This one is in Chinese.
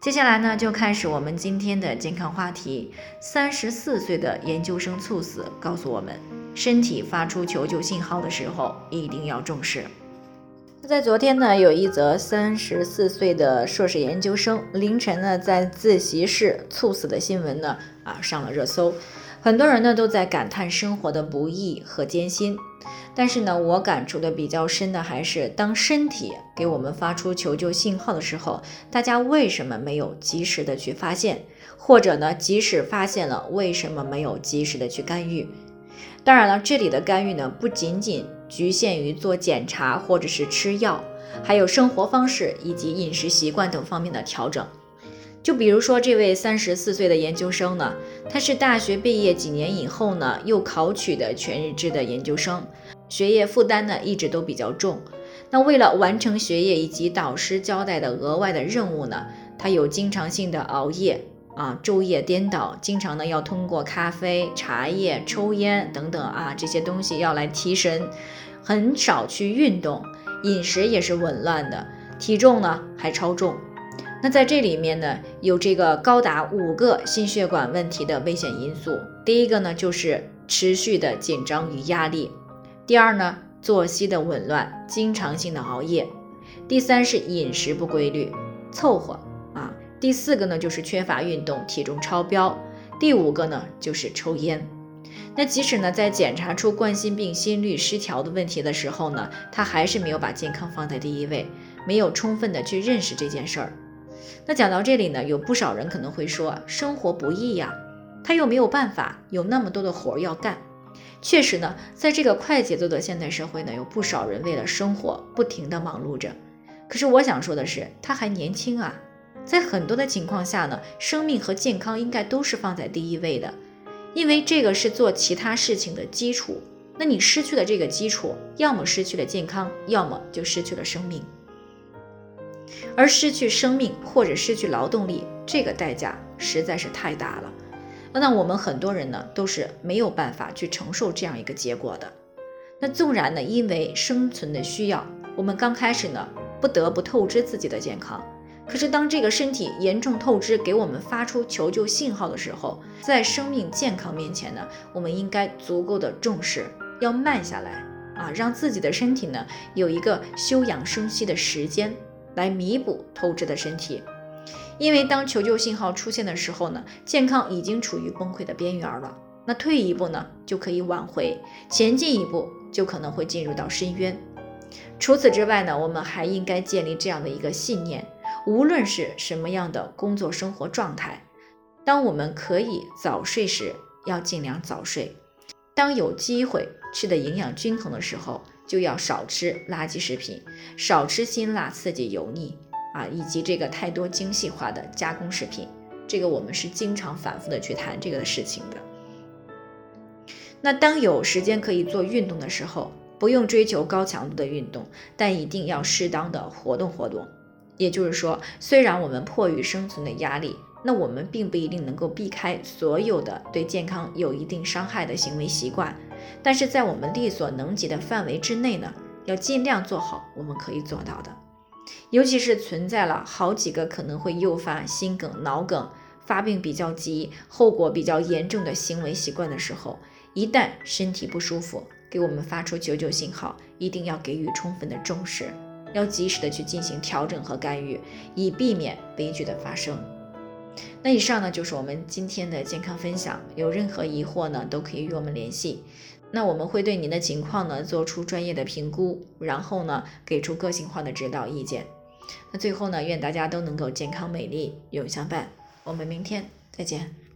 接下来呢，就开始我们今天的健康话题。三十四岁的研究生猝死，告诉我们，身体发出求救信号的时候，一定要重视。在昨天呢，有一则三十四岁的硕士研究生凌晨呢在自习室猝死的新闻呢啊上了热搜，很多人呢都在感叹生活的不易和艰辛。但是呢，我感触的比较深的还是，当身体给我们发出求救信号的时候，大家为什么没有及时的去发现？或者呢，即使发现了，为什么没有及时的去干预？当然了，这里的干预呢，不仅仅局限于做检查或者是吃药，还有生活方式以及饮食习惯等方面的调整。就比如说这位三十四岁的研究生呢，他是大学毕业几年以后呢，又考取的全日制的研究生。学业负担呢一直都比较重，那为了完成学业以及导师交代的额外的任务呢，他有经常性的熬夜啊，昼夜颠倒，经常呢要通过咖啡、茶叶、抽烟等等啊这些东西要来提神，很少去运动，饮食也是紊乱的，体重呢还超重。那在这里面呢，有这个高达五个心血管问题的危险因素。第一个呢就是持续的紧张与压力。第二呢，作息的紊乱，经常性的熬夜；第三是饮食不规律，凑合啊；第四个呢就是缺乏运动，体重超标；第五个呢就是抽烟。那即使呢在检查出冠心病、心律失调的问题的时候呢，他还是没有把健康放在第一位，没有充分的去认识这件事儿。那讲到这里呢，有不少人可能会说，生活不易呀，他又没有办法，有那么多的活要干。确实呢，在这个快节奏的现代社会呢，有不少人为了生活不停的忙碌着。可是我想说的是，他还年轻啊，在很多的情况下呢，生命和健康应该都是放在第一位的，因为这个是做其他事情的基础。那你失去了这个基础，要么失去了健康，要么就失去了生命。而失去生命或者失去劳动力，这个代价实在是太大了。那我们很多人呢都是没有办法去承受这样一个结果的。那纵然呢，因为生存的需要，我们刚开始呢不得不透支自己的健康。可是当这个身体严重透支，给我们发出求救信号的时候，在生命健康面前呢，我们应该足够的重视，要慢下来啊，让自己的身体呢有一个休养生息的时间，来弥补透支的身体。因为当求救信号出现的时候呢，健康已经处于崩溃的边缘了。那退一步呢，就可以挽回；前进一步，就可能会进入到深渊。除此之外呢，我们还应该建立这样的一个信念：无论是什么样的工作生活状态，当我们可以早睡时，要尽量早睡；当有机会吃的营养均衡的时候，就要少吃垃圾食品，少吃辛辣刺激油腻。啊，以及这个太多精细化的加工食品，这个我们是经常反复的去谈这个事情的。那当有时间可以做运动的时候，不用追求高强度的运动，但一定要适当的活动活动。也就是说，虽然我们迫于生存的压力，那我们并不一定能够避开所有的对健康有一定伤害的行为习惯，但是在我们力所能及的范围之内呢，要尽量做好我们可以做到的。尤其是存在了好几个可能会诱发心梗、脑梗发病比较急、后果比较严重的行为习惯的时候，一旦身体不舒服，给我们发出求救信号，一定要给予充分的重视，要及时的去进行调整和干预，以避免悲剧的发生。那以上呢就是我们今天的健康分享，有任何疑惑呢都可以与我们联系。那我们会对您的情况呢做出专业的评估，然后呢给出个性化的指导意见。那最后呢，愿大家都能够健康美丽永相伴。我们明天再见。